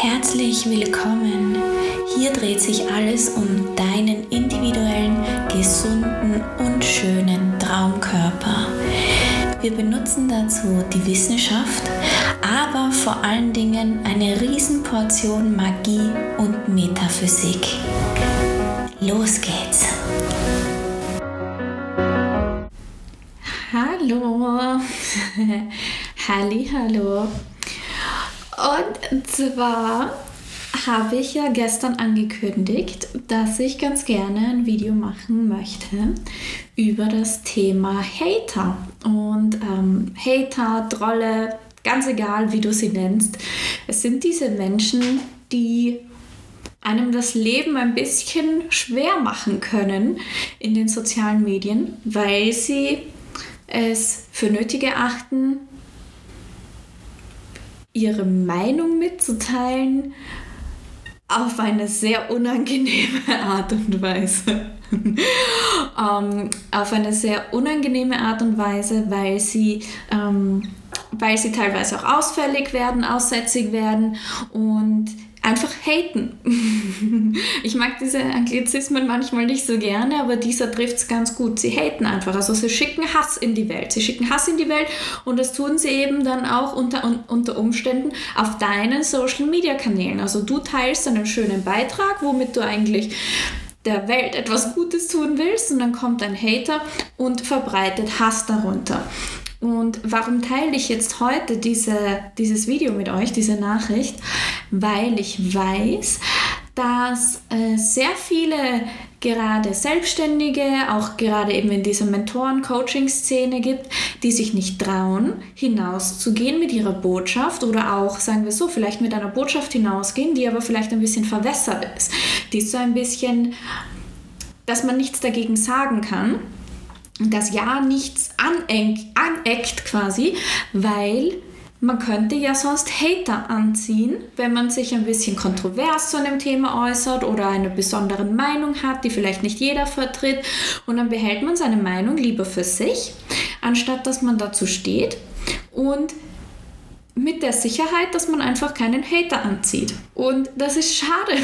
Herzlich willkommen. Hier dreht sich alles um deinen individuellen, gesunden und schönen Traumkörper. Wir benutzen dazu die Wissenschaft, aber vor allen Dingen eine Riesenportion Magie und Metaphysik. Los geht's! Hallo! Halli, hallo! Und zwar habe ich ja gestern angekündigt, dass ich ganz gerne ein Video machen möchte über das Thema Hater. Und ähm, Hater, Trolle, ganz egal, wie du sie nennst. Es sind diese Menschen, die einem das Leben ein bisschen schwer machen können in den sozialen Medien, weil sie es für nötig erachten, ihre Meinung mitzuteilen auf eine sehr unangenehme Art und Weise. ähm, auf eine sehr unangenehme Art und Weise, weil sie, ähm, weil sie teilweise auch ausfällig werden, aussätzig werden und einfach haten. ich mag diese Anglizismen manchmal nicht so gerne, aber dieser trifft es ganz gut. Sie haten einfach. Also sie schicken Hass in die Welt. Sie schicken Hass in die Welt und das tun sie eben dann auch unter, unter Umständen auf deinen Social Media Kanälen. Also du teilst einen schönen Beitrag, womit du eigentlich der Welt etwas Gutes tun willst und dann kommt ein Hater und verbreitet Hass darunter. Und warum teile ich jetzt heute diese, dieses Video mit euch, diese Nachricht? Weil ich weiß, dass äh, sehr viele gerade Selbstständige, auch gerade eben in dieser Mentoren-Coaching-Szene gibt, die sich nicht trauen, hinauszugehen mit ihrer Botschaft oder auch, sagen wir so, vielleicht mit einer Botschaft hinausgehen, die aber vielleicht ein bisschen verwässert ist. Die ist so ein bisschen, dass man nichts dagegen sagen kann das Ja nichts aneckt quasi, weil man könnte ja sonst Hater anziehen, wenn man sich ein bisschen kontrovers zu einem Thema äußert oder eine besondere Meinung hat, die vielleicht nicht jeder vertritt. Und dann behält man seine Meinung lieber für sich, anstatt dass man dazu steht und mit der Sicherheit, dass man einfach keinen Hater anzieht. Und das ist schade.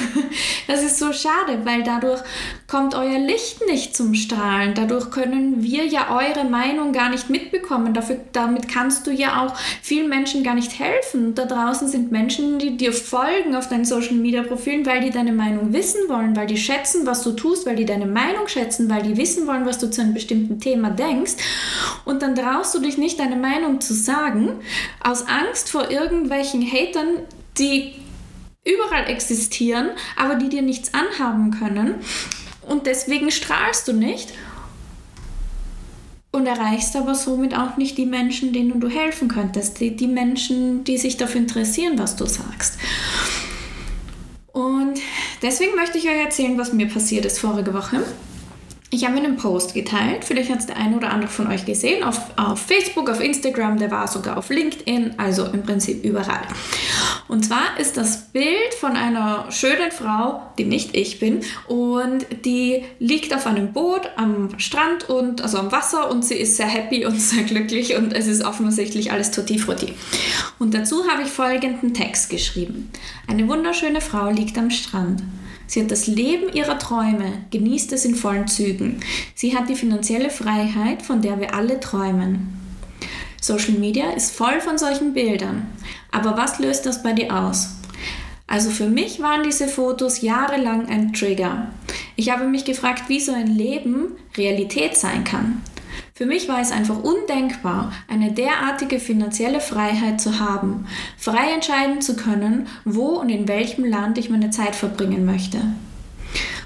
Das ist so schade, weil dadurch kommt euer Licht nicht zum Strahlen. Dadurch können wir ja eure Meinung gar nicht mitbekommen. Dafür, damit kannst du ja auch vielen Menschen gar nicht helfen. Da draußen sind Menschen, die dir folgen auf deinen Social Media Profilen, weil die deine Meinung wissen wollen, weil die schätzen, was du tust, weil die deine Meinung schätzen, weil die wissen wollen, was du zu einem bestimmten Thema denkst. Und dann traust du dich nicht, deine Meinung zu sagen, aus Angst vor irgendwelchen Hatern, die überall existieren, aber die dir nichts anhaben können. Und deswegen strahlst du nicht und erreichst aber somit auch nicht die Menschen, denen du helfen könntest, die, die Menschen, die sich dafür interessieren, was du sagst. Und deswegen möchte ich euch erzählen, was mir passiert ist vorige Woche. Ich habe einen Post geteilt, vielleicht hat es der eine oder andere von euch gesehen, auf, auf Facebook, auf Instagram, der war sogar auf LinkedIn, also im Prinzip überall. Und zwar ist das Bild von einer schönen Frau, die nicht ich bin, und die liegt auf einem Boot am Strand und also am Wasser und sie ist sehr happy und sehr glücklich und es ist offensichtlich alles tutti frutti. Und dazu habe ich folgenden Text geschrieben. Eine wunderschöne Frau liegt am Strand. Sie hat das Leben ihrer Träume, genießt es in vollen Zügen. Sie hat die finanzielle Freiheit, von der wir alle träumen. Social Media ist voll von solchen Bildern. Aber was löst das bei dir aus? Also für mich waren diese Fotos jahrelang ein Trigger. Ich habe mich gefragt, wie so ein Leben Realität sein kann. Für mich war es einfach undenkbar, eine derartige finanzielle Freiheit zu haben, frei entscheiden zu können, wo und in welchem Land ich meine Zeit verbringen möchte.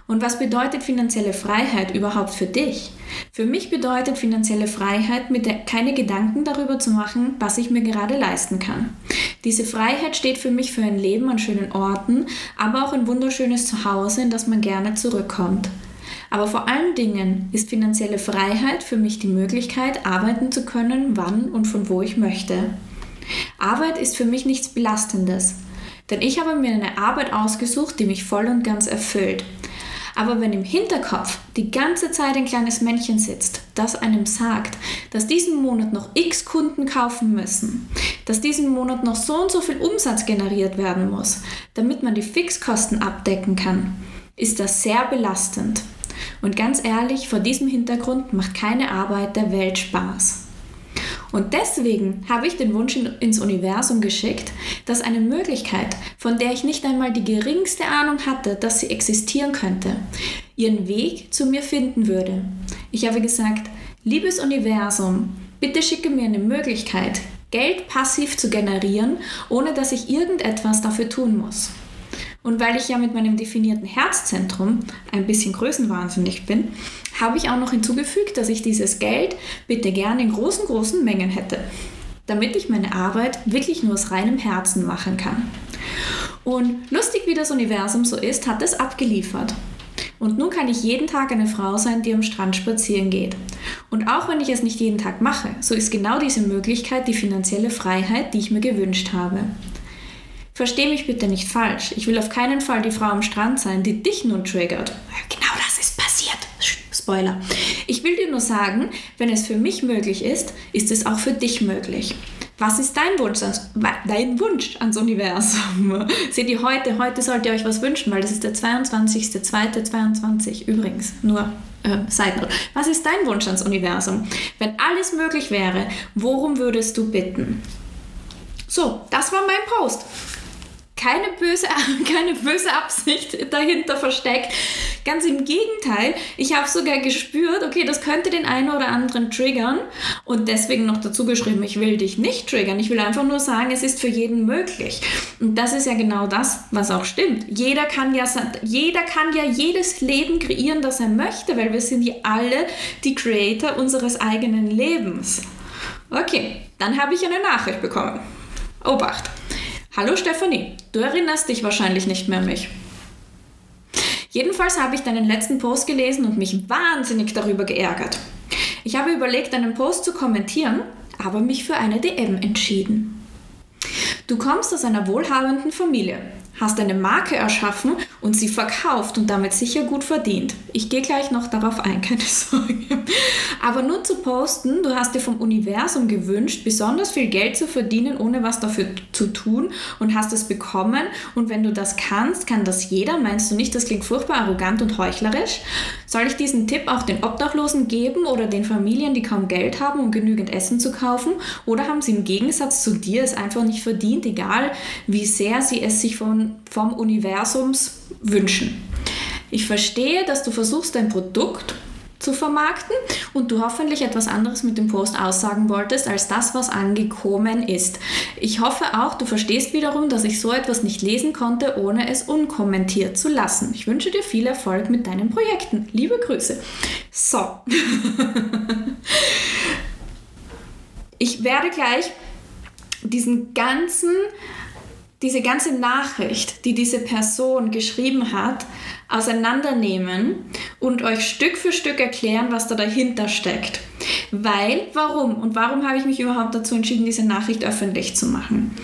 Und was bedeutet finanzielle Freiheit überhaupt für dich? Für mich bedeutet finanzielle Freiheit, mir keine Gedanken darüber zu machen, was ich mir gerade leisten kann. Diese Freiheit steht für mich für ein Leben an schönen Orten, aber auch ein wunderschönes Zuhause, in das man gerne zurückkommt. Aber vor allen Dingen ist finanzielle Freiheit für mich die Möglichkeit, arbeiten zu können, wann und von wo ich möchte. Arbeit ist für mich nichts Belastendes, denn ich habe mir eine Arbeit ausgesucht, die mich voll und ganz erfüllt. Aber wenn im Hinterkopf die ganze Zeit ein kleines Männchen sitzt, das einem sagt, dass diesen Monat noch x Kunden kaufen müssen, dass diesen Monat noch so und so viel Umsatz generiert werden muss, damit man die Fixkosten abdecken kann, ist das sehr belastend. Und ganz ehrlich, vor diesem Hintergrund macht keine Arbeit der Welt Spaß. Und deswegen habe ich den Wunsch ins Universum geschickt, dass eine Möglichkeit, von der ich nicht einmal die geringste Ahnung hatte, dass sie existieren könnte, ihren Weg zu mir finden würde. Ich habe gesagt, liebes Universum, bitte schicke mir eine Möglichkeit, Geld passiv zu generieren, ohne dass ich irgendetwas dafür tun muss. Und weil ich ja mit meinem definierten Herzzentrum ein bisschen größenwahnsinnig bin, habe ich auch noch hinzugefügt, dass ich dieses Geld bitte gerne in großen, großen Mengen hätte, damit ich meine Arbeit wirklich nur aus reinem Herzen machen kann. Und lustig wie das Universum so ist, hat es abgeliefert. Und nun kann ich jeden Tag eine Frau sein, die am Strand spazieren geht. Und auch wenn ich es nicht jeden Tag mache, so ist genau diese Möglichkeit die finanzielle Freiheit, die ich mir gewünscht habe. Versteh mich bitte nicht falsch. Ich will auf keinen Fall die Frau am Strand sein, die dich nun triggert. Genau das ist passiert. Spoiler. Ich will dir nur sagen, wenn es für mich möglich ist, ist es auch für dich möglich. Was ist dein Wunsch, ans, dein Wunsch ans Universum? Seht ihr heute, heute sollt ihr euch was wünschen, weil das ist der 22.02.22 übrigens, nur äh, Side. Was ist dein Wunsch ans Universum? Wenn alles möglich wäre, worum würdest du bitten? So, das war mein Post keine böse, keine böse Absicht dahinter versteckt. Ganz im Gegenteil, ich habe sogar gespürt, okay, das könnte den einen oder anderen triggern und deswegen noch dazu geschrieben, ich will dich nicht triggern. Ich will einfach nur sagen, es ist für jeden möglich. Und das ist ja genau das, was auch stimmt. Jeder kann ja, jeder kann ja jedes Leben kreieren, das er möchte, weil wir sind ja alle die Creator unseres eigenen Lebens. Okay, dann habe ich eine Nachricht bekommen. Obacht. Hallo Stefanie, du erinnerst dich wahrscheinlich nicht mehr an mich. Jedenfalls habe ich deinen letzten Post gelesen und mich wahnsinnig darüber geärgert. Ich habe überlegt, deinen Post zu kommentieren, aber mich für eine DM entschieden. Du kommst aus einer wohlhabenden Familie hast eine Marke erschaffen und sie verkauft und damit sicher gut verdient. Ich gehe gleich noch darauf ein, keine Sorge. Aber nur zu posten, du hast dir vom Universum gewünscht, besonders viel Geld zu verdienen, ohne was dafür zu tun und hast es bekommen. Und wenn du das kannst, kann das jeder. Meinst du nicht, das klingt furchtbar arrogant und heuchlerisch? Soll ich diesen Tipp auch den Obdachlosen geben oder den Familien, die kaum Geld haben, um genügend Essen zu kaufen? Oder haben sie im Gegensatz zu dir es einfach nicht verdient, egal wie sehr sie es sich von vom Universums wünschen. Ich verstehe, dass du versuchst, dein Produkt zu vermarkten und du hoffentlich etwas anderes mit dem Post aussagen wolltest als das, was angekommen ist. Ich hoffe auch, du verstehst wiederum, dass ich so etwas nicht lesen konnte, ohne es unkommentiert zu lassen. Ich wünsche dir viel Erfolg mit deinen Projekten. Liebe Grüße. So. ich werde gleich diesen ganzen diese ganze Nachricht, die diese Person geschrieben hat, auseinandernehmen und euch Stück für Stück erklären, was da dahinter steckt. Weil, warum? Und warum habe ich mich überhaupt dazu entschieden, diese Nachricht öffentlich zu machen?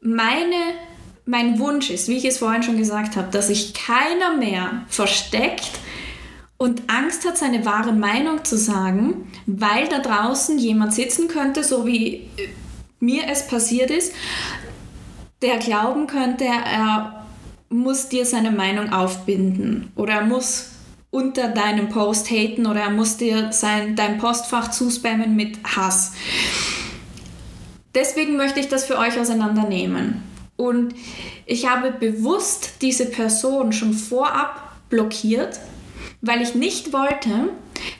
Meine, mein Wunsch ist, wie ich es vorhin schon gesagt habe, dass sich keiner mehr versteckt und Angst hat, seine wahre Meinung zu sagen, weil da draußen jemand sitzen könnte, so wie mir es passiert ist, der glauben könnte, er muss dir seine Meinung aufbinden oder er muss unter deinem Post haten oder er muss dir sein, dein Postfach zuspammen mit Hass. Deswegen möchte ich das für euch auseinandernehmen. Und ich habe bewusst diese Person schon vorab blockiert, weil ich nicht wollte,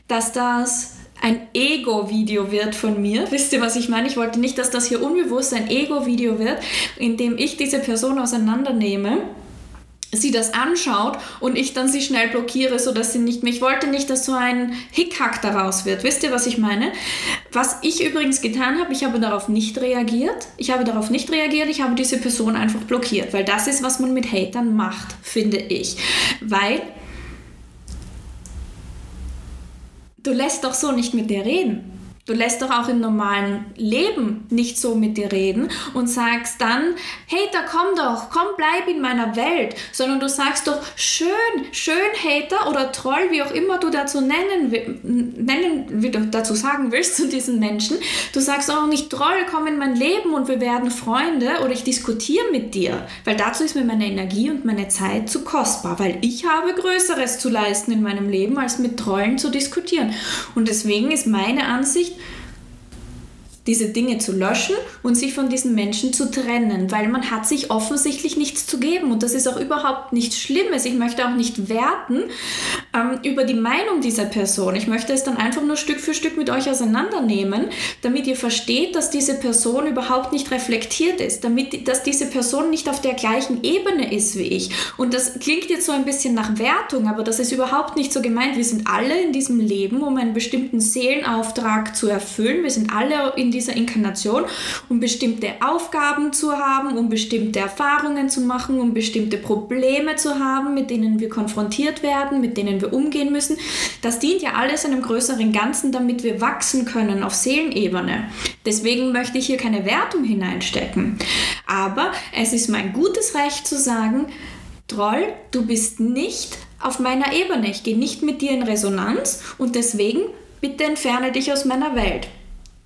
dass das ein Ego-Video wird von mir. Wisst ihr, was ich meine? Ich wollte nicht, dass das hier unbewusst ein Ego-Video wird, in dem ich diese Person auseinandernehme sie das anschaut und ich dann sie schnell blockiere, sodass sie nicht mehr. Ich wollte nicht, dass so ein Hickhack daraus wird. Wisst ihr, was ich meine? Was ich übrigens getan habe, ich habe darauf nicht reagiert. Ich habe darauf nicht reagiert, ich habe diese Person einfach blockiert, weil das ist, was man mit Hatern macht, finde ich. Weil Du lässt doch so nicht mit dir reden. Du lässt doch auch im normalen Leben nicht so mit dir reden und sagst dann, Hater, komm doch, komm, bleib in meiner Welt, sondern du sagst doch, schön, schön Hater oder Troll, wie auch immer du dazu nennen, nennen wie du dazu sagen willst zu diesen Menschen. Du sagst auch nicht, Troll, komm in mein Leben und wir werden Freunde oder ich diskutiere mit dir, weil dazu ist mir meine Energie und meine Zeit zu kostbar, weil ich habe Größeres zu leisten in meinem Leben, als mit Trollen zu diskutieren. Und deswegen ist meine Ansicht, diese Dinge zu löschen und sich von diesen Menschen zu trennen, weil man hat sich offensichtlich nichts zu geben und das ist auch überhaupt nichts Schlimmes. Ich möchte auch nicht werten ähm, über die Meinung dieser Person. Ich möchte es dann einfach nur Stück für Stück mit euch auseinandernehmen, damit ihr versteht, dass diese Person überhaupt nicht reflektiert ist, damit dass diese Person nicht auf der gleichen Ebene ist wie ich. Und das klingt jetzt so ein bisschen nach Wertung, aber das ist überhaupt nicht so gemeint. Wir sind alle in diesem Leben, um einen bestimmten Seelenauftrag zu erfüllen. Wir sind alle in dieser Inkarnation, um bestimmte Aufgaben zu haben, um bestimmte Erfahrungen zu machen, um bestimmte Probleme zu haben, mit denen wir konfrontiert werden, mit denen wir umgehen müssen. Das dient ja alles einem größeren Ganzen, damit wir wachsen können auf Seelenebene. Deswegen möchte ich hier keine Wertung hineinstecken. Aber es ist mein gutes Recht zu sagen, Troll, du bist nicht auf meiner Ebene. Ich gehe nicht mit dir in Resonanz und deswegen bitte entferne dich aus meiner Welt.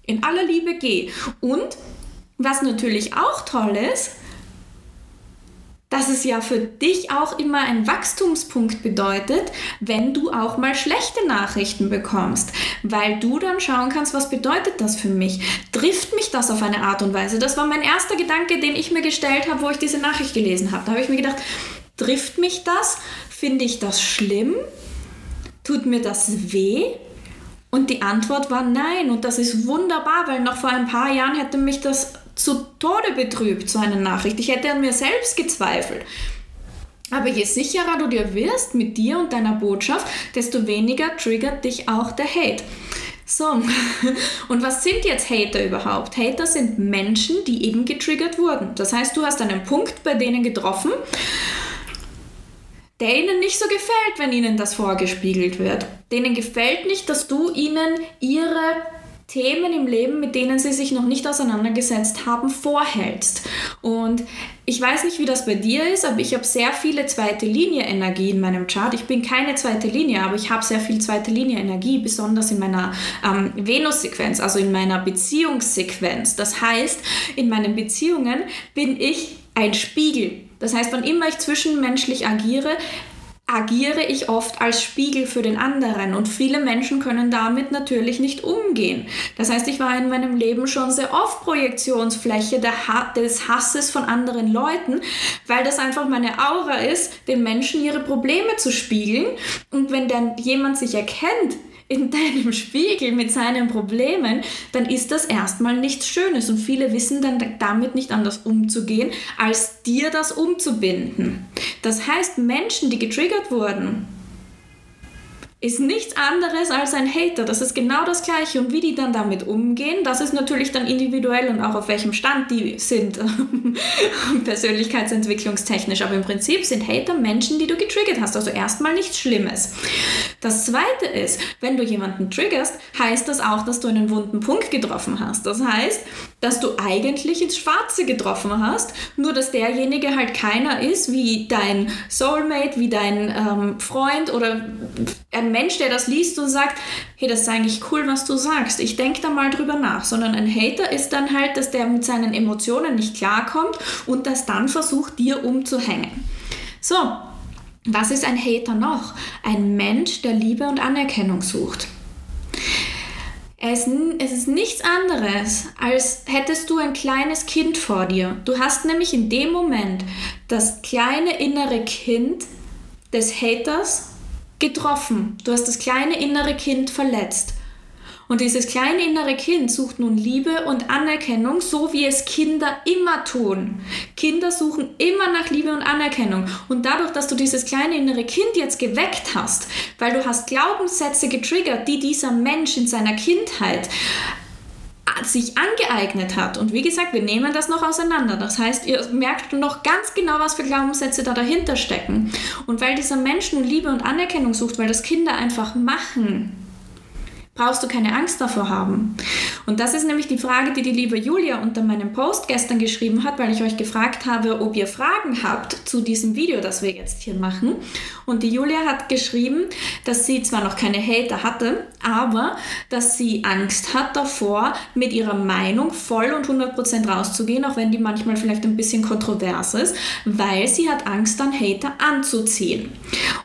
In aller Liebe geh. Und was natürlich auch toll ist, dass es ja für dich auch immer ein Wachstumspunkt bedeutet, wenn du auch mal schlechte Nachrichten bekommst, weil du dann schauen kannst, was bedeutet das für mich? Trifft mich das auf eine Art und Weise? Das war mein erster Gedanke, den ich mir gestellt habe, wo ich diese Nachricht gelesen habe. Da habe ich mir gedacht, trifft mich das? Finde ich das schlimm? Tut mir das weh? Und die Antwort war nein. Und das ist wunderbar, weil noch vor ein paar Jahren hätte mich das zu Tode betrübt, so eine Nachricht. Ich hätte an mir selbst gezweifelt. Aber je sicherer du dir wirst mit dir und deiner Botschaft, desto weniger triggert dich auch der Hate. So, und was sind jetzt Hater überhaupt? Hater sind Menschen, die eben getriggert wurden. Das heißt, du hast einen Punkt bei denen getroffen der ihnen nicht so gefällt, wenn ihnen das vorgespiegelt wird. Denen gefällt nicht, dass du ihnen ihre Themen im Leben, mit denen sie sich noch nicht auseinandergesetzt haben, vorhältst. Und ich weiß nicht, wie das bei dir ist, aber ich habe sehr viele zweite Linie Energie in meinem Chart. Ich bin keine zweite Linie, aber ich habe sehr viel zweite Linie Energie, besonders in meiner ähm, Venus-Sequenz, also in meiner Beziehungssequenz. Das heißt, in meinen Beziehungen bin ich ein Spiegel das heißt, wann immer ich zwischenmenschlich agiere, agiere ich oft als Spiegel für den anderen und viele Menschen können damit natürlich nicht umgehen. Das heißt, ich war in meinem Leben schon sehr oft Projektionsfläche des Hasses von anderen Leuten, weil das einfach meine Aura ist, den Menschen ihre Probleme zu spiegeln und wenn dann jemand sich erkennt, in deinem Spiegel mit seinen Problemen, dann ist das erstmal nichts Schönes und viele wissen dann damit nicht anders umzugehen, als dir das umzubinden. Das heißt, Menschen, die getriggert wurden, ist nichts anderes als ein Hater. Das ist genau das Gleiche. Und wie die dann damit umgehen, das ist natürlich dann individuell und auch auf welchem Stand die sind, persönlichkeitsentwicklungstechnisch. Aber im Prinzip sind Hater Menschen, die du getriggert hast. Also erstmal nichts Schlimmes. Das Zweite ist, wenn du jemanden triggerst, heißt das auch, dass du einen wunden Punkt getroffen hast. Das heißt, dass du eigentlich ins Schwarze getroffen hast, nur dass derjenige halt keiner ist wie dein Soulmate, wie dein ähm, Freund oder ein Mensch, der das liest und sagt, hey, das ist eigentlich cool, was du sagst. Ich denke da mal drüber nach. Sondern ein Hater ist dann halt, dass der mit seinen Emotionen nicht klarkommt und das dann versucht, dir umzuhängen. So, was ist ein Hater noch? Ein Mensch, der Liebe und Anerkennung sucht. Es, ist nichts anderes, als hättest du ein kleines Kind vor dir. Du hast nämlich in dem Moment das kleine innere Kind des Haters getroffen. Du hast das kleine innere Kind verletzt. Und dieses kleine innere Kind sucht nun Liebe und Anerkennung, so wie es Kinder immer tun. Kinder suchen immer nach Liebe und Anerkennung. Und dadurch, dass du dieses kleine innere Kind jetzt geweckt hast, weil du hast Glaubenssätze getriggert, die dieser Mensch in seiner Kindheit sich angeeignet hat. Und wie gesagt, wir nehmen das noch auseinander. Das heißt, ihr merkt noch ganz genau, was für Glaubenssätze da dahinter stecken. Und weil dieser Mensch nun Liebe und Anerkennung sucht, weil das Kinder einfach machen, brauchst du keine Angst davor haben. Und das ist nämlich die Frage, die die liebe Julia unter meinem Post gestern geschrieben hat, weil ich euch gefragt habe, ob ihr Fragen habt zu diesem Video, das wir jetzt hier machen. Und die Julia hat geschrieben, dass sie zwar noch keine Hater hatte, aber dass sie Angst hat davor, mit ihrer Meinung voll und 100% rauszugehen, auch wenn die manchmal vielleicht ein bisschen kontrovers ist, weil sie hat Angst, dann Hater anzuziehen.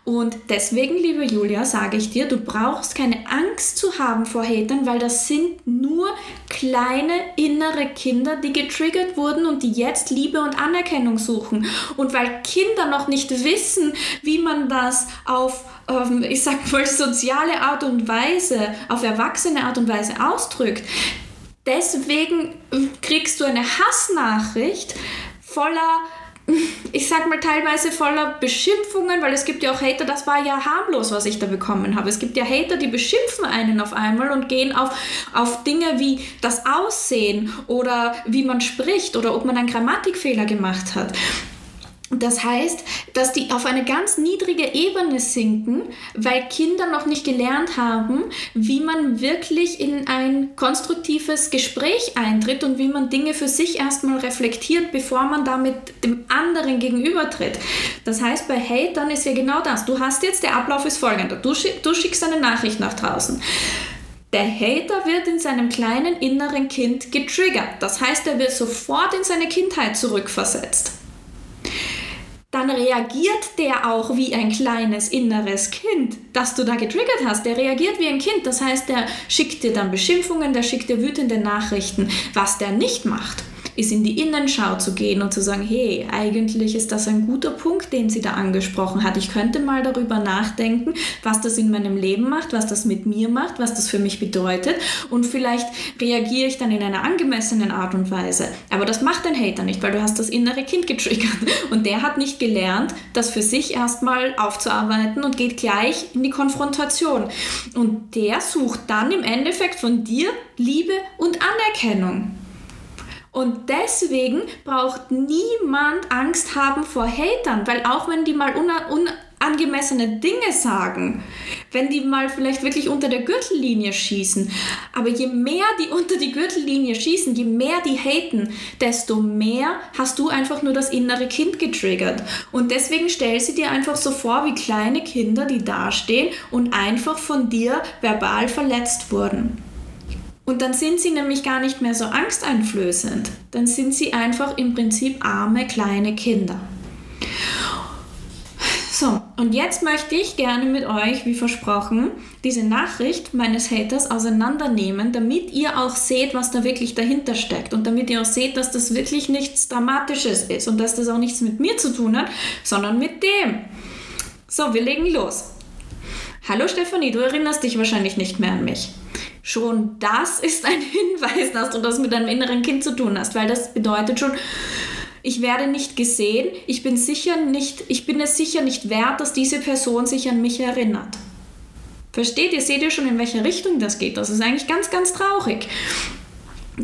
Und deswegen, liebe Julia, sage ich dir, du brauchst keine Angst zu haben vor Hatern, weil das sind nur kleine innere Kinder, die getriggert wurden und die jetzt Liebe und Anerkennung suchen. Und weil Kinder noch nicht wissen, wie man das auf, ähm, ich sag mal, soziale Art und Weise, auf erwachsene Art und Weise ausdrückt, deswegen kriegst du eine Hassnachricht voller ich sag mal, teilweise voller Beschimpfungen, weil es gibt ja auch Hater, das war ja harmlos, was ich da bekommen habe. Es gibt ja Hater, die beschimpfen einen auf einmal und gehen auf, auf Dinge wie das Aussehen oder wie man spricht oder ob man einen Grammatikfehler gemacht hat. Das heißt, dass die auf eine ganz niedrige Ebene sinken, weil Kinder noch nicht gelernt haben, wie man wirklich in ein konstruktives Gespräch eintritt und wie man Dinge für sich erstmal reflektiert, bevor man damit dem anderen gegenübertritt. Das heißt, bei Hatern ist ja genau das. Du hast jetzt, der Ablauf ist folgender. Du, du schickst eine Nachricht nach draußen. Der Hater wird in seinem kleinen inneren Kind getriggert. Das heißt, er wird sofort in seine Kindheit zurückversetzt dann reagiert der auch wie ein kleines inneres Kind, das du da getriggert hast. Der reagiert wie ein Kind. Das heißt, der schickt dir dann Beschimpfungen, der schickt dir wütende Nachrichten. Was der nicht macht, ist in die Innenschau zu gehen und zu sagen, hey, eigentlich ist das ein guter Punkt, den sie da angesprochen hat. Ich könnte mal darüber nachdenken, was das in meinem Leben macht, was das mit mir macht, was das für mich bedeutet und vielleicht reagiere ich dann in einer angemessenen Art und Weise. Aber das macht ein Hater nicht, weil du hast das innere Kind getriggert und der hat nicht gelernt, das für sich erstmal aufzuarbeiten und geht gleich in die Konfrontation. Und der sucht dann im Endeffekt von dir Liebe und Anerkennung. Und deswegen braucht niemand Angst haben vor Hatern, weil auch wenn die mal unangemessene Dinge sagen, wenn die mal vielleicht wirklich unter der Gürtellinie schießen, aber je mehr die unter die Gürtellinie schießen, je mehr die haten, desto mehr hast du einfach nur das innere Kind getriggert. Und deswegen stell sie dir einfach so vor wie kleine Kinder, die dastehen und einfach von dir verbal verletzt wurden. Und dann sind sie nämlich gar nicht mehr so angsteinflößend. Dann sind sie einfach im Prinzip arme kleine Kinder. So, und jetzt möchte ich gerne mit euch, wie versprochen, diese Nachricht meines Haters auseinandernehmen, damit ihr auch seht, was da wirklich dahinter steckt und damit ihr auch seht, dass das wirklich nichts Dramatisches ist und dass das auch nichts mit mir zu tun hat, sondern mit dem. So, wir legen los. Hallo Stefanie, du erinnerst dich wahrscheinlich nicht mehr an mich. Schon das ist ein Hinweis, dass du das mit deinem inneren Kind zu tun hast, weil das bedeutet schon, ich werde nicht gesehen, ich bin sicher nicht, ich bin es sicher nicht wert, dass diese Person sich an mich erinnert. Versteht ihr? Seht ihr schon, in welche Richtung das geht? Das ist eigentlich ganz, ganz traurig.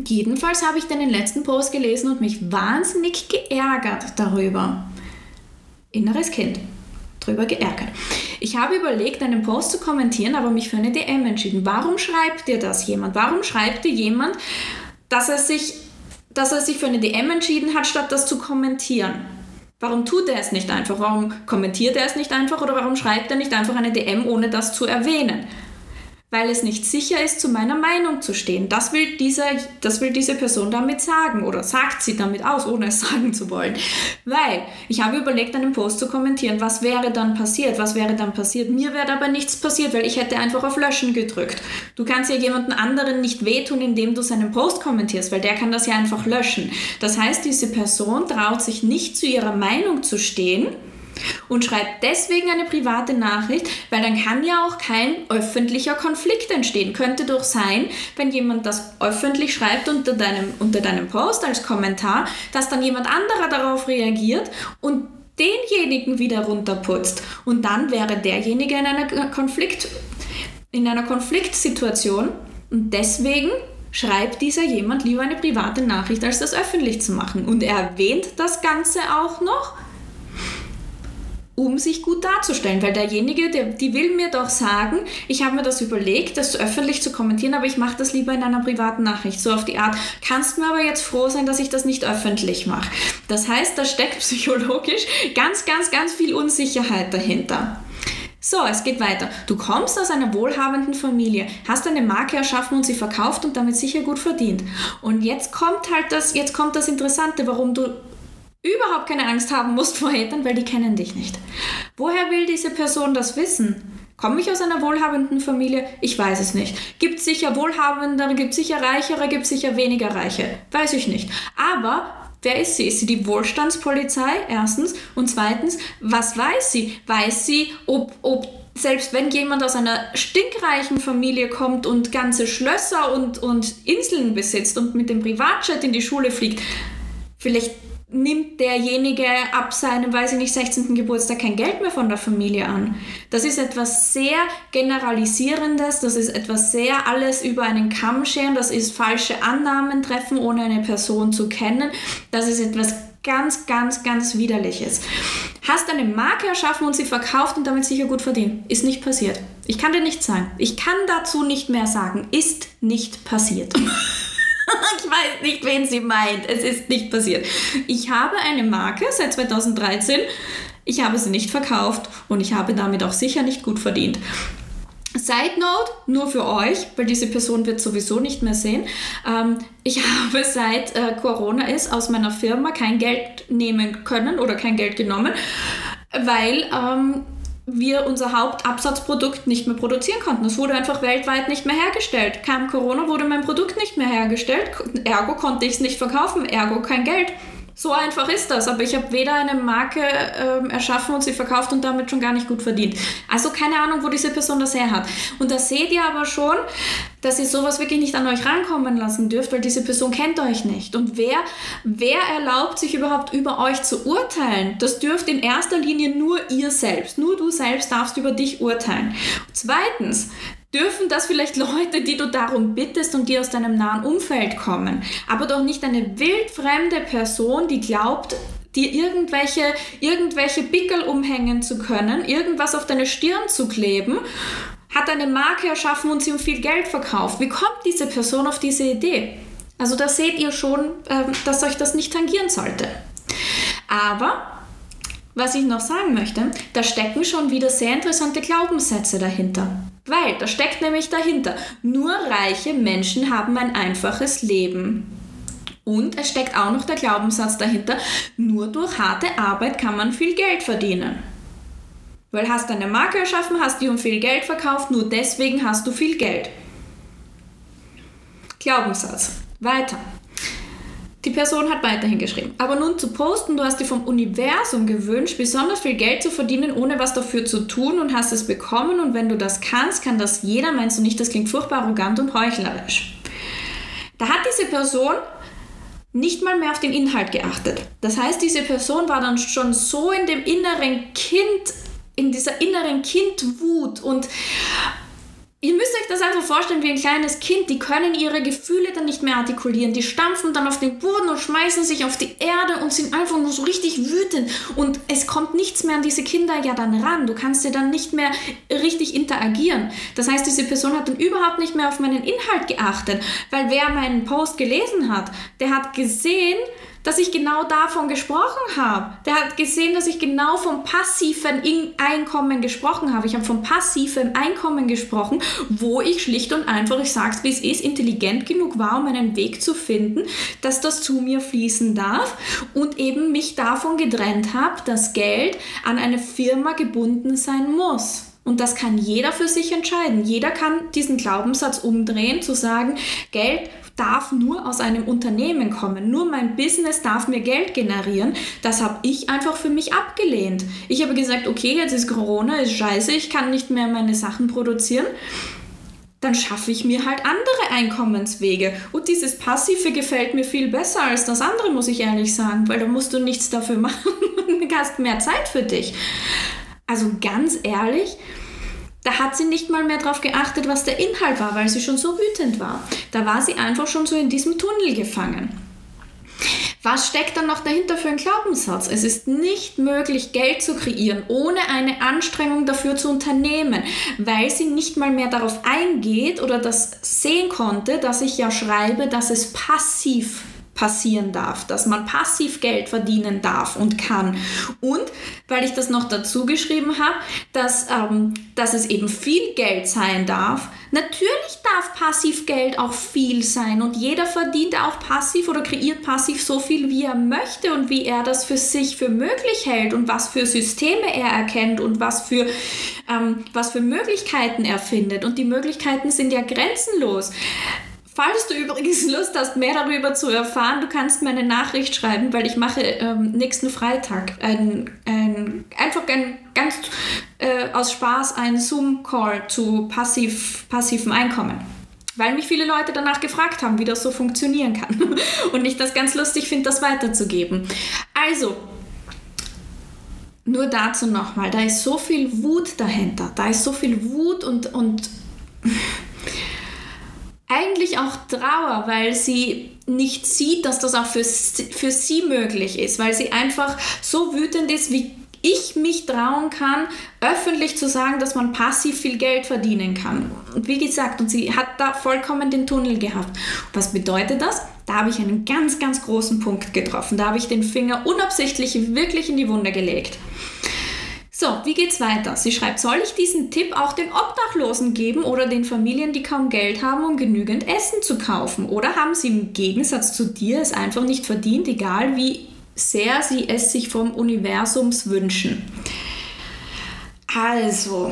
Jedenfalls habe ich den letzten Post gelesen und mich wahnsinnig geärgert darüber. Inneres Kind. Drüber geärgert. Ich habe überlegt, einen Post zu kommentieren, aber mich für eine DM entschieden. Warum schreibt dir das jemand? Warum schreibt dir jemand, dass er sich, dass er sich für eine DM entschieden hat, statt das zu kommentieren? Warum tut er es nicht einfach? Warum kommentiert er es nicht einfach? Oder warum schreibt er nicht einfach eine DM, ohne das zu erwähnen? Weil es nicht sicher ist, zu meiner Meinung zu stehen. Das will, dieser, das will diese Person damit sagen oder sagt sie damit aus, ohne es sagen zu wollen. Weil ich habe überlegt, einen Post zu kommentieren, was wäre dann passiert, was wäre dann passiert. Mir wäre aber nichts passiert, weil ich hätte einfach auf Löschen gedrückt. Du kannst ja jemanden anderen nicht wehtun, indem du seinen Post kommentierst, weil der kann das ja einfach löschen. Das heißt, diese Person traut sich nicht zu ihrer Meinung zu stehen und schreibt deswegen eine private Nachricht, weil dann kann ja auch kein öffentlicher Konflikt entstehen. Könnte doch sein, wenn jemand das öffentlich schreibt unter deinem, unter deinem Post als Kommentar, dass dann jemand anderer darauf reagiert und denjenigen wieder runterputzt. Und dann wäre derjenige in einer Konflikt, in einer Konfliktsituation und deswegen schreibt dieser jemand lieber eine private Nachricht, als das öffentlich zu machen. Und er erwähnt das Ganze auch noch um sich gut darzustellen. Weil derjenige, der, die will mir doch sagen, ich habe mir das überlegt, das öffentlich zu kommentieren, aber ich mache das lieber in einer privaten Nachricht. So auf die Art, kannst mir aber jetzt froh sein, dass ich das nicht öffentlich mache. Das heißt, da steckt psychologisch ganz, ganz, ganz viel Unsicherheit dahinter. So, es geht weiter. Du kommst aus einer wohlhabenden Familie, hast eine Marke erschaffen und sie verkauft und damit sicher gut verdient. Und jetzt kommt halt das, jetzt kommt das Interessante, warum du überhaupt keine Angst haben musst vor Hatern, weil die kennen dich nicht. Woher will diese Person das wissen? Komme ich aus einer wohlhabenden Familie? Ich weiß es nicht. Gibt es sicher wohlhabendere, gibt es sicher reichere, gibt es sicher weniger reiche? Weiß ich nicht. Aber wer ist sie? Ist sie die Wohlstandspolizei? Erstens. Und zweitens, was weiß sie? Weiß sie, ob, ob selbst wenn jemand aus einer stinkreichen Familie kommt und ganze Schlösser und, und Inseln besitzt und mit dem Privatjet in die Schule fliegt, vielleicht nimmt derjenige ab seinem, weiß ich nicht, 16. Geburtstag kein Geld mehr von der Familie an. Das ist etwas sehr Generalisierendes, das ist etwas sehr alles über einen Kamm scheren, das ist falsche Annahmen treffen, ohne eine Person zu kennen. Das ist etwas ganz, ganz, ganz Widerliches. Hast eine Marke erschaffen und sie verkauft und damit sicher gut verdient. Ist nicht passiert. Ich kann dir nichts sagen. Ich kann dazu nicht mehr sagen. Ist nicht passiert. ich weiß nicht, wen sie meint. Es ist nicht passiert. Ich habe eine Marke seit 2013. Ich habe sie nicht verkauft und ich habe damit auch sicher nicht gut verdient. Side Note, nur für euch, weil diese Person wird sowieso nicht mehr sehen. Ähm, ich habe seit äh, Corona ist aus meiner Firma kein Geld nehmen können oder kein Geld genommen, weil ähm, wir unser Hauptabsatzprodukt nicht mehr produzieren konnten. Es wurde einfach weltweit nicht mehr hergestellt. Kam Corona, wurde mein Produkt nicht mehr hergestellt. Ergo konnte ich es nicht verkaufen. Ergo kein Geld. So einfach ist das. Aber ich habe weder eine Marke äh, erschaffen und sie verkauft und damit schon gar nicht gut verdient. Also keine Ahnung, wo diese Person das her hat. Und da seht ihr aber schon, dass ihr sowas wirklich nicht an euch rankommen lassen dürft, weil diese Person kennt euch nicht. Und wer, wer erlaubt sich überhaupt über euch zu urteilen? Das dürft in erster Linie nur ihr selbst. Nur du selbst darfst über dich urteilen. Zweitens, dürfen das vielleicht Leute, die du darum bittest und die aus deinem nahen Umfeld kommen, aber doch nicht eine wildfremde Person, die glaubt, dir irgendwelche, irgendwelche Pickel umhängen zu können, irgendwas auf deine Stirn zu kleben, hat eine Marke erschaffen und sie um viel Geld verkauft. Wie kommt diese Person auf diese Idee? Also da seht ihr schon, ähm, dass euch das nicht tangieren sollte. Aber was ich noch sagen möchte, da stecken schon wieder sehr interessante Glaubenssätze dahinter. Weil, da steckt nämlich dahinter, nur reiche Menschen haben ein einfaches Leben. Und es steckt auch noch der Glaubenssatz dahinter, nur durch harte Arbeit kann man viel Geld verdienen. Weil hast eine Marke erschaffen, hast die um viel Geld verkauft, nur deswegen hast du viel Geld. Glaubenssatz. Weiter. Die Person hat weiterhin geschrieben. Aber nun zu posten, du hast dir vom Universum gewünscht, besonders viel Geld zu verdienen, ohne was dafür zu tun und hast es bekommen. Und wenn du das kannst, kann das jeder. Meinst du nicht, das klingt furchtbar arrogant und heuchlerisch. Da hat diese Person nicht mal mehr auf den Inhalt geachtet. Das heißt, diese Person war dann schon so in dem inneren Kind, in dieser inneren Kindwut und Ihr müsst euch das einfach vorstellen wie ein kleines Kind. Die können ihre Gefühle dann nicht mehr artikulieren. Die stampfen dann auf den Boden und schmeißen sich auf die Erde und sind einfach nur so richtig wütend. Und es kommt nichts mehr an diese Kinder ja dann ran. Du kannst ja dann nicht mehr richtig interagieren. Das heißt, diese Person hat dann überhaupt nicht mehr auf meinen Inhalt geachtet. Weil wer meinen Post gelesen hat, der hat gesehen, dass ich genau davon gesprochen habe. Der hat gesehen, dass ich genau vom passiven Einkommen gesprochen habe. Ich habe vom passiven Einkommen gesprochen, wo ich schlicht und einfach, ich sage es wie es ist, intelligent genug war, um einen Weg zu finden, dass das zu mir fließen darf und eben mich davon getrennt habe, dass Geld an eine Firma gebunden sein muss. Und das kann jeder für sich entscheiden. Jeder kann diesen Glaubenssatz umdrehen, zu sagen, Geld darf nur aus einem Unternehmen kommen. Nur mein Business darf mir Geld generieren. Das habe ich einfach für mich abgelehnt. Ich habe gesagt, okay, jetzt ist Corona, ist scheiße, ich kann nicht mehr meine Sachen produzieren. Dann schaffe ich mir halt andere Einkommenswege. Und dieses Passive gefällt mir viel besser als das andere, muss ich ehrlich sagen, weil da musst du nichts dafür machen und hast mehr Zeit für dich. Also ganz ehrlich, da hat sie nicht mal mehr darauf geachtet, was der Inhalt war, weil sie schon so wütend war. Da war sie einfach schon so in diesem Tunnel gefangen. Was steckt dann noch dahinter für einen Glaubenssatz? Es ist nicht möglich, Geld zu kreieren, ohne eine Anstrengung dafür zu unternehmen, weil sie nicht mal mehr darauf eingeht oder das sehen konnte, dass ich ja schreibe, dass es passiv passieren darf, dass man passiv Geld verdienen darf und kann. Und weil ich das noch dazu geschrieben habe, dass, ähm, dass es eben viel Geld sein darf. Natürlich darf passiv Geld auch viel sein und jeder verdient auch passiv oder kreiert passiv so viel, wie er möchte und wie er das für sich für möglich hält und was für Systeme er erkennt und was für, ähm, was für Möglichkeiten er findet. Und die Möglichkeiten sind ja grenzenlos. Falls du übrigens Lust hast, mehr darüber zu erfahren, du kannst mir eine Nachricht schreiben, weil ich mache ähm, nächsten Freitag ein, ein, einfach ein, ganz äh, aus Spaß einen Zoom-Call zu passiv, passivem Einkommen. Weil mich viele Leute danach gefragt haben, wie das so funktionieren kann. Und ich das ganz lustig finde, das weiterzugeben. Also, nur dazu nochmal, da ist so viel Wut dahinter. Da ist so viel Wut und, und eigentlich auch Trauer, weil sie nicht sieht, dass das auch für, für sie möglich ist, weil sie einfach so wütend ist, wie ich mich trauen kann, öffentlich zu sagen, dass man passiv viel Geld verdienen kann. Und wie gesagt, und sie hat da vollkommen den Tunnel gehabt. Was bedeutet das? Da habe ich einen ganz, ganz großen Punkt getroffen. Da habe ich den Finger unabsichtlich wirklich in die Wunde gelegt. So, wie geht's weiter? Sie schreibt, soll ich diesen Tipp auch den Obdachlosen geben oder den Familien, die kaum Geld haben, um genügend Essen zu kaufen? Oder haben sie im Gegensatz zu dir es einfach nicht verdient, egal wie sehr sie es sich vom Universums wünschen? Also,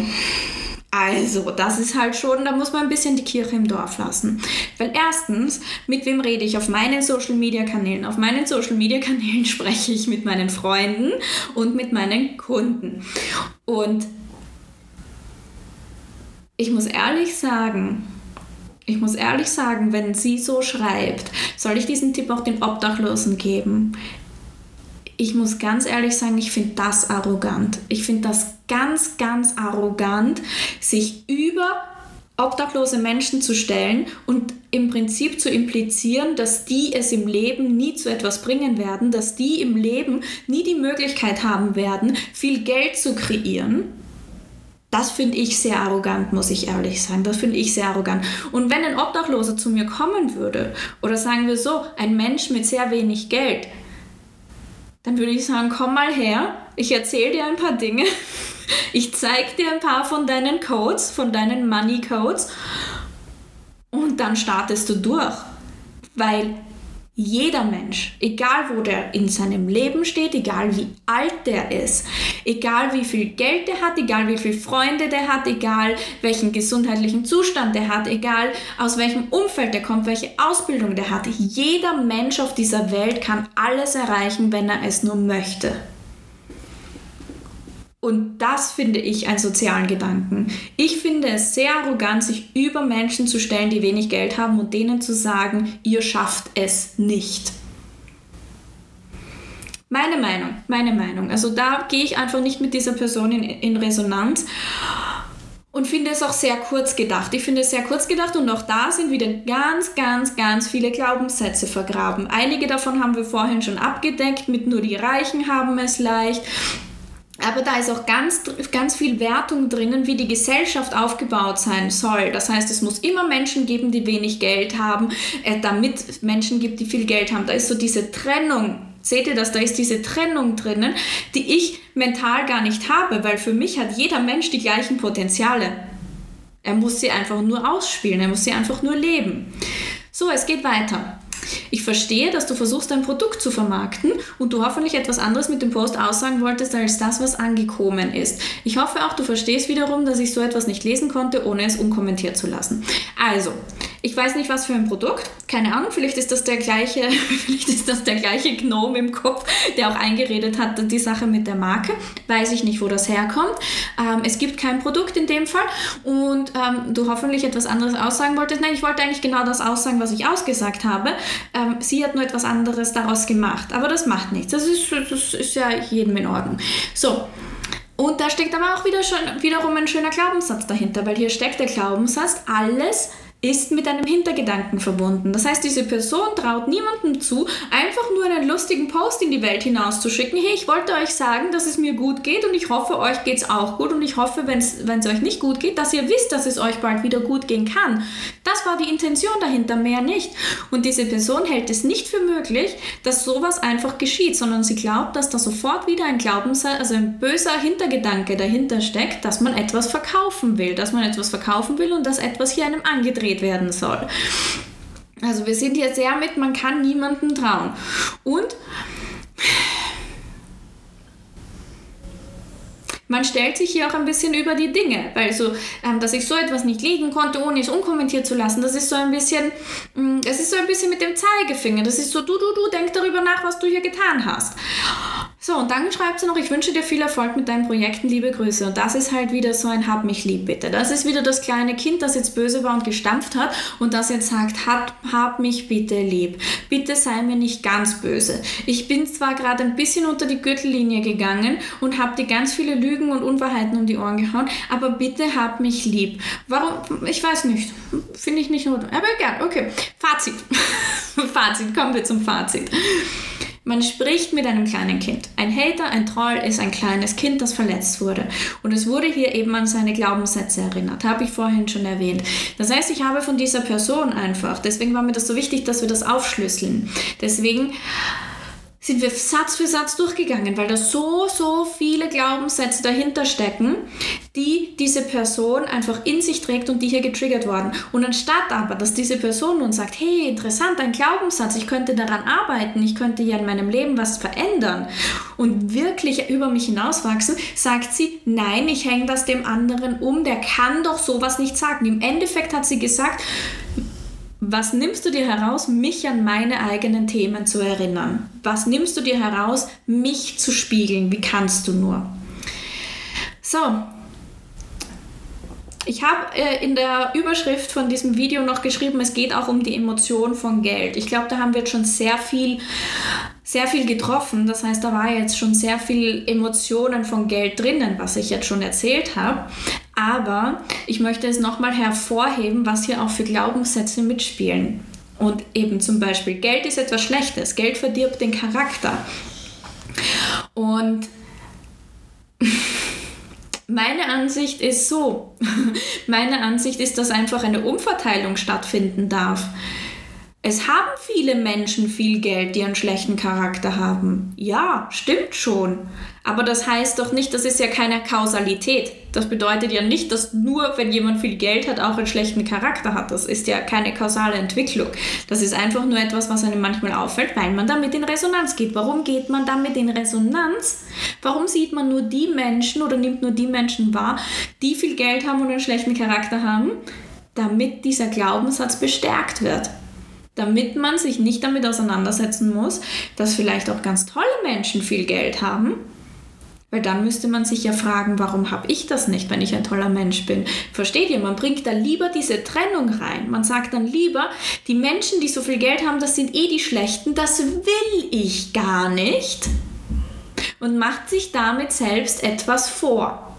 also, das ist halt schon, da muss man ein bisschen die Kirche im Dorf lassen. Weil erstens, mit wem rede ich auf meinen Social Media Kanälen? Auf meinen Social Media Kanälen spreche ich mit meinen Freunden und mit meinen Kunden. Und ich muss ehrlich sagen, ich muss ehrlich sagen, wenn sie so schreibt, soll ich diesen Tipp auch den Obdachlosen geben? Ich muss ganz ehrlich sagen, ich finde das arrogant. Ich finde das ganz, ganz arrogant, sich über obdachlose Menschen zu stellen und im Prinzip zu implizieren, dass die es im Leben nie zu etwas bringen werden, dass die im Leben nie die Möglichkeit haben werden, viel Geld zu kreieren. Das finde ich sehr arrogant, muss ich ehrlich sagen. Das finde ich sehr arrogant. Und wenn ein Obdachloser zu mir kommen würde, oder sagen wir so, ein Mensch mit sehr wenig Geld, dann würde ich sagen, komm mal her, ich erzähle dir ein paar Dinge, ich zeige dir ein paar von deinen Codes, von deinen Money Codes und dann startest du durch. Weil jeder Mensch, egal wo der in seinem Leben steht, egal wie alt der ist, egal wie viel Geld der hat, egal wie viele Freunde der hat, egal welchen gesundheitlichen Zustand der hat, egal aus welchem Umfeld der kommt, welche Ausbildung der hat, jeder Mensch auf dieser Welt kann alles erreichen, wenn er es nur möchte. Und das finde ich einen sozialen Gedanken. Ich finde es sehr arrogant, sich über Menschen zu stellen, die wenig Geld haben und denen zu sagen, ihr schafft es nicht. Meine Meinung, meine Meinung. Also da gehe ich einfach nicht mit dieser Person in, in Resonanz und finde es auch sehr kurz gedacht. Ich finde es sehr kurz gedacht und auch da sind wieder ganz, ganz, ganz viele Glaubenssätze vergraben. Einige davon haben wir vorhin schon abgedeckt mit nur die Reichen haben es leicht aber da ist auch ganz, ganz viel Wertung drinnen, wie die Gesellschaft aufgebaut sein soll. Das heißt, es muss immer Menschen geben, die wenig Geld haben, äh, damit Menschen gibt, die viel Geld haben. Da ist so diese Trennung. Seht ihr das? Da ist diese Trennung drinnen, die ich mental gar nicht habe, weil für mich hat jeder Mensch die gleichen Potenziale. Er muss sie einfach nur ausspielen, er muss sie einfach nur leben. So, es geht weiter. Ich verstehe, dass du versuchst, dein Produkt zu vermarkten und du hoffentlich etwas anderes mit dem Post aussagen wolltest, als das, was angekommen ist. Ich hoffe auch, du verstehst wiederum, dass ich so etwas nicht lesen konnte, ohne es unkommentiert zu lassen. Also, ich weiß nicht, was für ein Produkt. Keine Ahnung, vielleicht ist das der gleiche, vielleicht ist das der gleiche Gnome im Kopf, der auch eingeredet hat, die Sache mit der Marke. Weiß ich nicht, wo das herkommt. Ähm, es gibt kein Produkt in dem Fall und ähm, du hoffentlich etwas anderes aussagen wolltest. Nein, ich wollte eigentlich genau das aussagen, was ich ausgesagt habe. Ähm, sie hat nur etwas anderes daraus gemacht, aber das macht nichts. Das ist, das ist ja jedem in Ordnung. So. Und da steckt aber auch wieder schon, wiederum ein schöner Glaubenssatz dahinter, weil hier steckt der Glaubenssatz, alles ist mit einem Hintergedanken verbunden. Das heißt, diese Person traut niemandem zu, einfach nur einen lustigen Post in die Welt hinauszuschicken. Hey, ich wollte euch sagen, dass es mir gut geht und ich hoffe, euch geht es auch gut und ich hoffe, wenn es euch nicht gut geht, dass ihr wisst, dass es euch bald wieder gut gehen kann. Das war die Intention dahinter, mehr nicht. Und diese Person hält es nicht für möglich, dass sowas einfach geschieht, sondern sie glaubt, dass da sofort wieder ein Glaubenssatz, also ein böser Hintergedanke dahinter steckt, dass man etwas verkaufen will, dass man etwas verkaufen will und dass etwas hier einem angedreht gedreht werden soll. Also wir sind hier sehr mit, man kann niemandem trauen. Und man stellt sich hier auch ein bisschen über die Dinge, weil so, ähm, dass ich so etwas nicht liegen konnte, ohne es unkommentiert zu lassen, das ist so ein bisschen, mm, es ist so ein bisschen mit dem Zeigefinger. Das ist so, du, du, du, denk darüber nach, was du hier getan hast. So, und dann schreibt sie noch, ich wünsche dir viel Erfolg mit deinen Projekten, liebe Grüße. Und das ist halt wieder so ein Hab mich lieb, bitte. Das ist wieder das kleine Kind, das jetzt böse war und gestampft hat und das jetzt sagt, hab, hab mich bitte lieb. Bitte sei mir nicht ganz böse. Ich bin zwar gerade ein bisschen unter die Gürtellinie gegangen und habe dir ganz viele Lügen und Unwahrheiten um die Ohren gehauen, aber bitte hab mich lieb. Warum? Ich weiß nicht. Finde ich nicht notwendig. Aber egal, okay. Fazit. Fazit, kommen wir zum Fazit. Man spricht mit einem kleinen Kind. Ein Hater, ein Troll ist ein kleines Kind, das verletzt wurde. Und es wurde hier eben an seine Glaubenssätze erinnert, habe ich vorhin schon erwähnt. Das heißt, ich habe von dieser Person einfach, deswegen war mir das so wichtig, dass wir das aufschlüsseln. Deswegen sind wir Satz für Satz durchgegangen, weil da so, so viele Glaubenssätze dahinter stecken, die diese Person einfach in sich trägt und die hier getriggert worden. Und anstatt aber, dass diese Person nun sagt, hey, interessant, ein Glaubenssatz, ich könnte daran arbeiten, ich könnte ja in meinem Leben was verändern und wirklich über mich hinauswachsen, sagt sie, nein, ich hänge das dem anderen um, der kann doch sowas nicht sagen. Im Endeffekt hat sie gesagt, was nimmst du dir heraus, mich an meine eigenen Themen zu erinnern? Was nimmst du dir heraus, mich zu spiegeln? Wie kannst du nur? So, ich habe äh, in der Überschrift von diesem Video noch geschrieben, es geht auch um die Emotion von Geld. Ich glaube, da haben wir jetzt schon sehr viel, sehr viel getroffen. Das heißt, da war jetzt schon sehr viel Emotionen von Geld drinnen, was ich jetzt schon erzählt habe. Aber ich möchte es nochmal hervorheben, was hier auch für Glaubenssätze mitspielen. Und eben zum Beispiel, Geld ist etwas Schlechtes. Geld verdirbt den Charakter. Und meine Ansicht ist so. Meine Ansicht ist, dass einfach eine Umverteilung stattfinden darf. Es haben viele Menschen viel Geld, die einen schlechten Charakter haben. Ja, stimmt schon. Aber das heißt doch nicht, das ist ja keine Kausalität. Das bedeutet ja nicht, dass nur wenn jemand viel Geld hat, auch einen schlechten Charakter hat. Das ist ja keine kausale Entwicklung. Das ist einfach nur etwas, was einem manchmal auffällt, weil man damit in Resonanz geht. Warum geht man damit in Resonanz? Warum sieht man nur die Menschen oder nimmt nur die Menschen wahr, die viel Geld haben und einen schlechten Charakter haben? Damit dieser Glaubenssatz bestärkt wird damit man sich nicht damit auseinandersetzen muss, dass vielleicht auch ganz tolle Menschen viel Geld haben. Weil dann müsste man sich ja fragen, warum habe ich das nicht, wenn ich ein toller Mensch bin? Versteht ihr? Man bringt da lieber diese Trennung rein. Man sagt dann lieber, die Menschen, die so viel Geld haben, das sind eh die Schlechten, das will ich gar nicht. Und macht sich damit selbst etwas vor.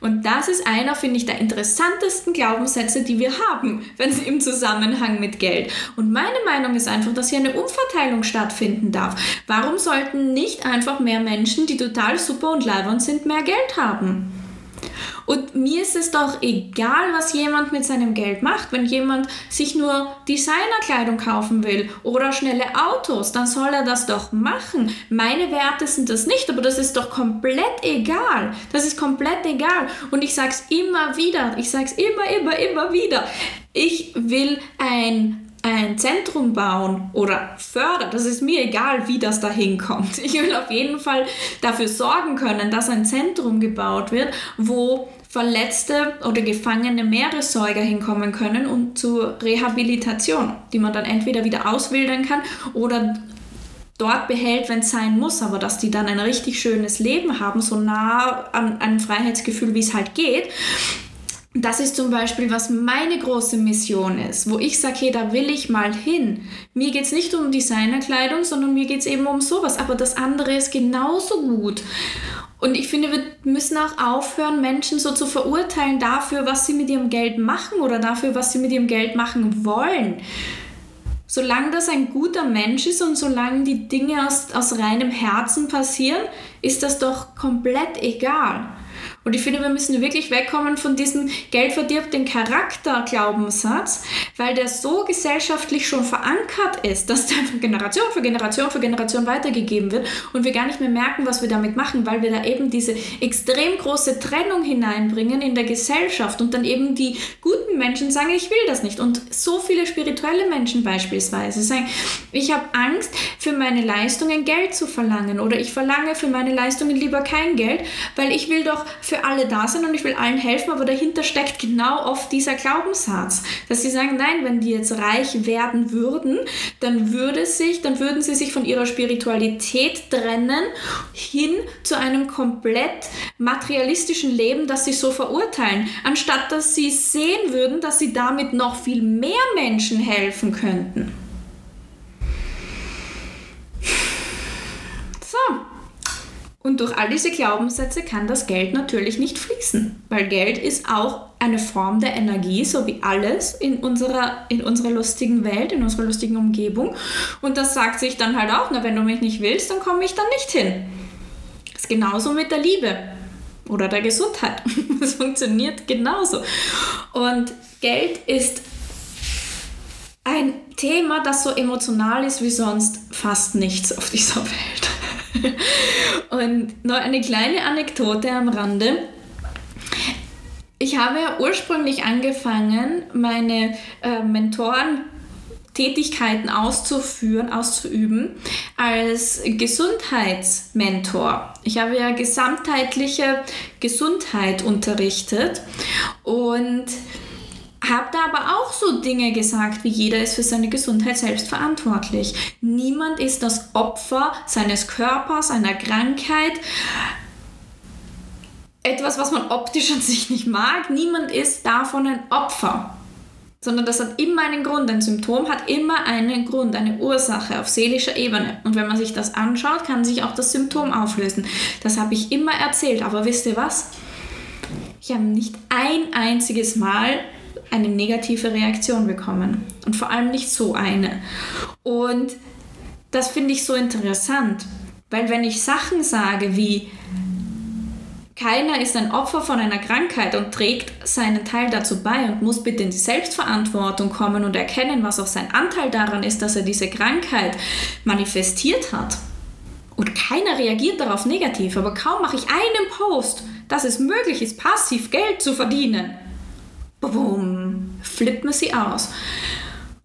Und das ist einer, finde ich, der interessantesten Glaubenssätze, die wir haben, wenn sie im Zusammenhang mit Geld. Und meine Meinung ist einfach, dass hier eine Umverteilung stattfinden darf. Warum sollten nicht einfach mehr Menschen, die total super und leibend sind, mehr Geld haben? Und mir ist es doch egal, was jemand mit seinem Geld macht. Wenn jemand sich nur Designerkleidung kaufen will oder schnelle Autos, dann soll er das doch machen. Meine Werte sind das nicht, aber das ist doch komplett egal. Das ist komplett egal. Und ich sage es immer wieder, ich sage es immer, immer, immer wieder. Ich will ein ein Zentrum bauen oder fördern, das ist mir egal, wie das da hinkommt. Ich will auf jeden Fall dafür sorgen können, dass ein Zentrum gebaut wird, wo verletzte oder gefangene Meeressäuger hinkommen können und zur Rehabilitation, die man dann entweder wieder auswildern kann oder dort behält, wenn es sein muss, aber dass die dann ein richtig schönes Leben haben, so nah an einem Freiheitsgefühl, wie es halt geht, das ist zum Beispiel, was meine große Mission ist, wo ich sage, hey, da will ich mal hin. Mir geht es nicht um Designerkleidung, sondern mir geht es eben um sowas. Aber das andere ist genauso gut. Und ich finde, wir müssen auch aufhören, Menschen so zu verurteilen dafür, was sie mit ihrem Geld machen oder dafür, was sie mit ihrem Geld machen wollen. Solange das ein guter Mensch ist und solange die Dinge aus, aus reinem Herzen passieren, ist das doch komplett egal. Und ich finde, wir müssen wirklich wegkommen von diesem Geld verdirbt den Charakter-Glaubenssatz, weil der so gesellschaftlich schon verankert ist, dass der von Generation für Generation für Generation weitergegeben wird und wir gar nicht mehr merken, was wir damit machen, weil wir da eben diese extrem große Trennung hineinbringen in der Gesellschaft und dann eben die guten Menschen sagen, ich will das nicht. Und so viele spirituelle Menschen beispielsweise sagen, ich habe Angst, für meine Leistungen Geld zu verlangen oder ich verlange für meine Leistungen lieber kein Geld, weil ich will doch für für alle da sein und ich will allen helfen, aber dahinter steckt genau oft dieser Glaubenssatz, dass sie sagen, nein, wenn die jetzt reich werden würden, dann würde sich, dann würden sie sich von ihrer Spiritualität trennen hin zu einem komplett materialistischen Leben, das sie so verurteilen, anstatt dass sie sehen würden, dass sie damit noch viel mehr Menschen helfen könnten. Und durch all diese Glaubenssätze kann das Geld natürlich nicht fließen, weil Geld ist auch eine Form der Energie, so wie alles in unserer, in unserer lustigen Welt, in unserer lustigen Umgebung. Und das sagt sich dann halt auch, na, wenn du mich nicht willst, dann komme ich da nicht hin. Das ist genauso mit der Liebe oder der Gesundheit. Das funktioniert genauso. Und Geld ist ein Thema, das so emotional ist wie sonst fast nichts auf dieser Welt. Und noch eine kleine Anekdote am Rande. Ich habe ja ursprünglich angefangen, meine äh, Mentoren auszuführen, auszuüben als Gesundheitsmentor. Ich habe ja gesamtheitliche Gesundheit unterrichtet und habe da aber auch so Dinge gesagt, wie jeder ist für seine Gesundheit selbst verantwortlich. Niemand ist das Opfer seines Körpers, einer Krankheit. Etwas, was man optisch an sich nicht mag. Niemand ist davon ein Opfer. Sondern das hat immer einen Grund. Ein Symptom hat immer einen Grund, eine Ursache auf seelischer Ebene. Und wenn man sich das anschaut, kann sich auch das Symptom auflösen. Das habe ich immer erzählt. Aber wisst ihr was? Ich habe nicht ein einziges Mal eine negative Reaktion bekommen. Und vor allem nicht so eine. Und das finde ich so interessant, weil wenn ich Sachen sage wie, keiner ist ein Opfer von einer Krankheit und trägt seinen Teil dazu bei und muss bitte in die Selbstverantwortung kommen und erkennen, was auch sein Anteil daran ist, dass er diese Krankheit manifestiert hat. Und keiner reagiert darauf negativ, aber kaum mache ich einen Post, dass es möglich ist, passiv Geld zu verdienen, boom, flippt man sie aus.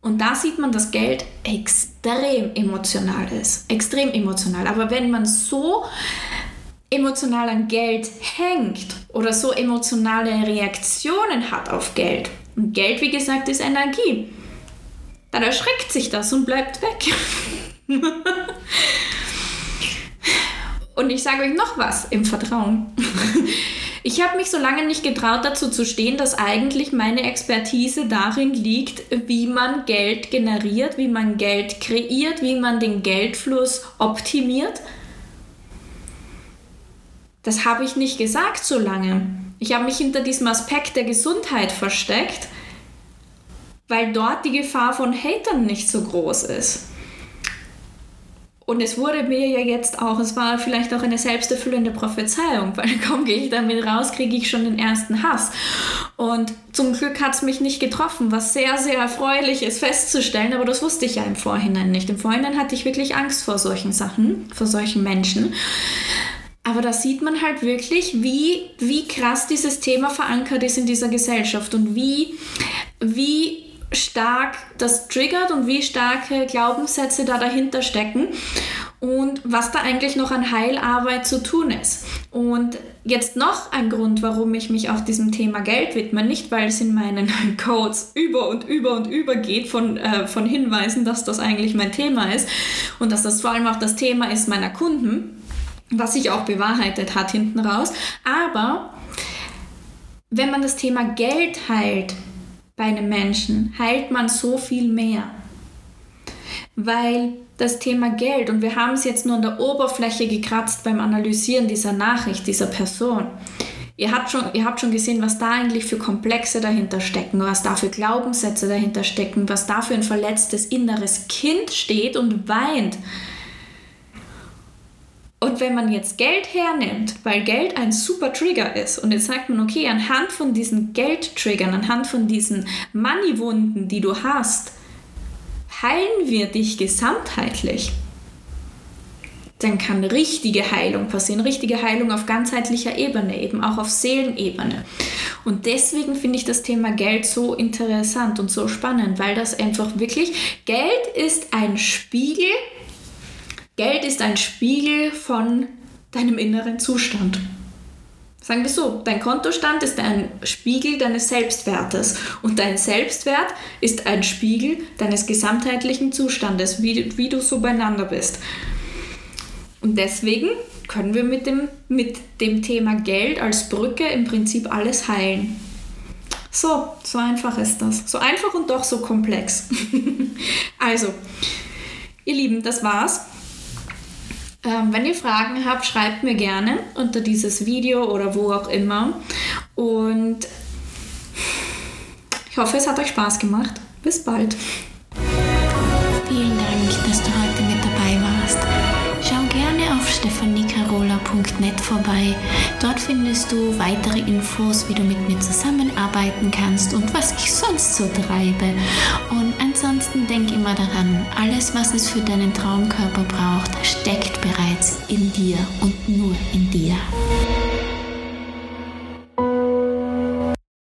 Und da sieht man, dass Geld extrem emotional ist. Extrem emotional. Aber wenn man so emotional an Geld hängt oder so emotionale Reaktionen hat auf Geld, und Geld, wie gesagt, ist Energie, dann erschreckt sich das und bleibt weg. und ich sage euch noch was im Vertrauen. Ich habe mich so lange nicht getraut, dazu zu stehen, dass eigentlich meine Expertise darin liegt, wie man Geld generiert, wie man Geld kreiert, wie man den Geldfluss optimiert. Das habe ich nicht gesagt so lange. Ich habe mich hinter diesem Aspekt der Gesundheit versteckt, weil dort die Gefahr von Hatern nicht so groß ist. Und es wurde mir ja jetzt auch, es war vielleicht auch eine selbsterfüllende Prophezeiung, weil kaum gehe ich damit raus, kriege ich schon den ersten Hass. Und zum Glück hat es mich nicht getroffen, was sehr, sehr erfreulich ist festzustellen, aber das wusste ich ja im Vorhinein nicht. Im Vorhinein hatte ich wirklich Angst vor solchen Sachen, vor solchen Menschen. Aber da sieht man halt wirklich, wie, wie krass dieses Thema verankert ist in dieser Gesellschaft und wie, wie stark das triggert und wie starke Glaubenssätze da dahinter stecken und was da eigentlich noch an Heilarbeit zu tun ist. Und jetzt noch ein Grund, warum ich mich auch diesem Thema Geld widme, nicht weil es in meinen Codes über und über und über geht von, äh, von Hinweisen, dass das eigentlich mein Thema ist und dass das vor allem auch das Thema ist meiner Kunden, was sich auch bewahrheitet hat hinten raus, aber wenn man das Thema Geld heilt bei einem Menschen, heilt man so viel mehr. Weil das Thema Geld, und wir haben es jetzt nur an der Oberfläche gekratzt beim Analysieren dieser Nachricht, dieser Person. Ihr habt, schon, ihr habt schon gesehen, was da eigentlich für Komplexe dahinter stecken, was da für Glaubenssätze dahinter stecken, was da für ein verletztes inneres Kind steht und weint. Und wenn man jetzt Geld hernimmt, weil Geld ein super Trigger ist, und jetzt sagt man, okay, anhand von diesen Geldtriggern, anhand von diesen Money-Wunden, die du hast, heilen wir dich gesamtheitlich dann kann richtige Heilung passieren, richtige Heilung auf ganzheitlicher Ebene, eben auch auf Seelenebene. Und deswegen finde ich das Thema Geld so interessant und so spannend, weil das einfach wirklich, Geld ist ein Spiegel, Geld ist ein Spiegel von deinem inneren Zustand. Sagen wir so, dein Kontostand ist ein Spiegel deines Selbstwertes und dein Selbstwert ist ein Spiegel deines gesamtheitlichen Zustandes, wie, wie du so beieinander bist. Und deswegen können wir mit dem, mit dem Thema Geld als Brücke im Prinzip alles heilen. So, so einfach ist das. So einfach und doch so komplex. also, ihr Lieben, das war's. Ähm, wenn ihr Fragen habt, schreibt mir gerne unter dieses Video oder wo auch immer. Und ich hoffe, es hat euch Spaß gemacht. Bis bald. Vielen Dank, dass du heute mit dabei warst. Schau gerne auf stephaniecarola.net vorbei. Dort findest du weitere Infos, wie du mit mir zusammenarbeiten kannst und was ich sonst so treibe. Und ansonsten denk immer daran, alles, was es für deinen Traumkörper braucht, steckt bereits in dir und nur in dir.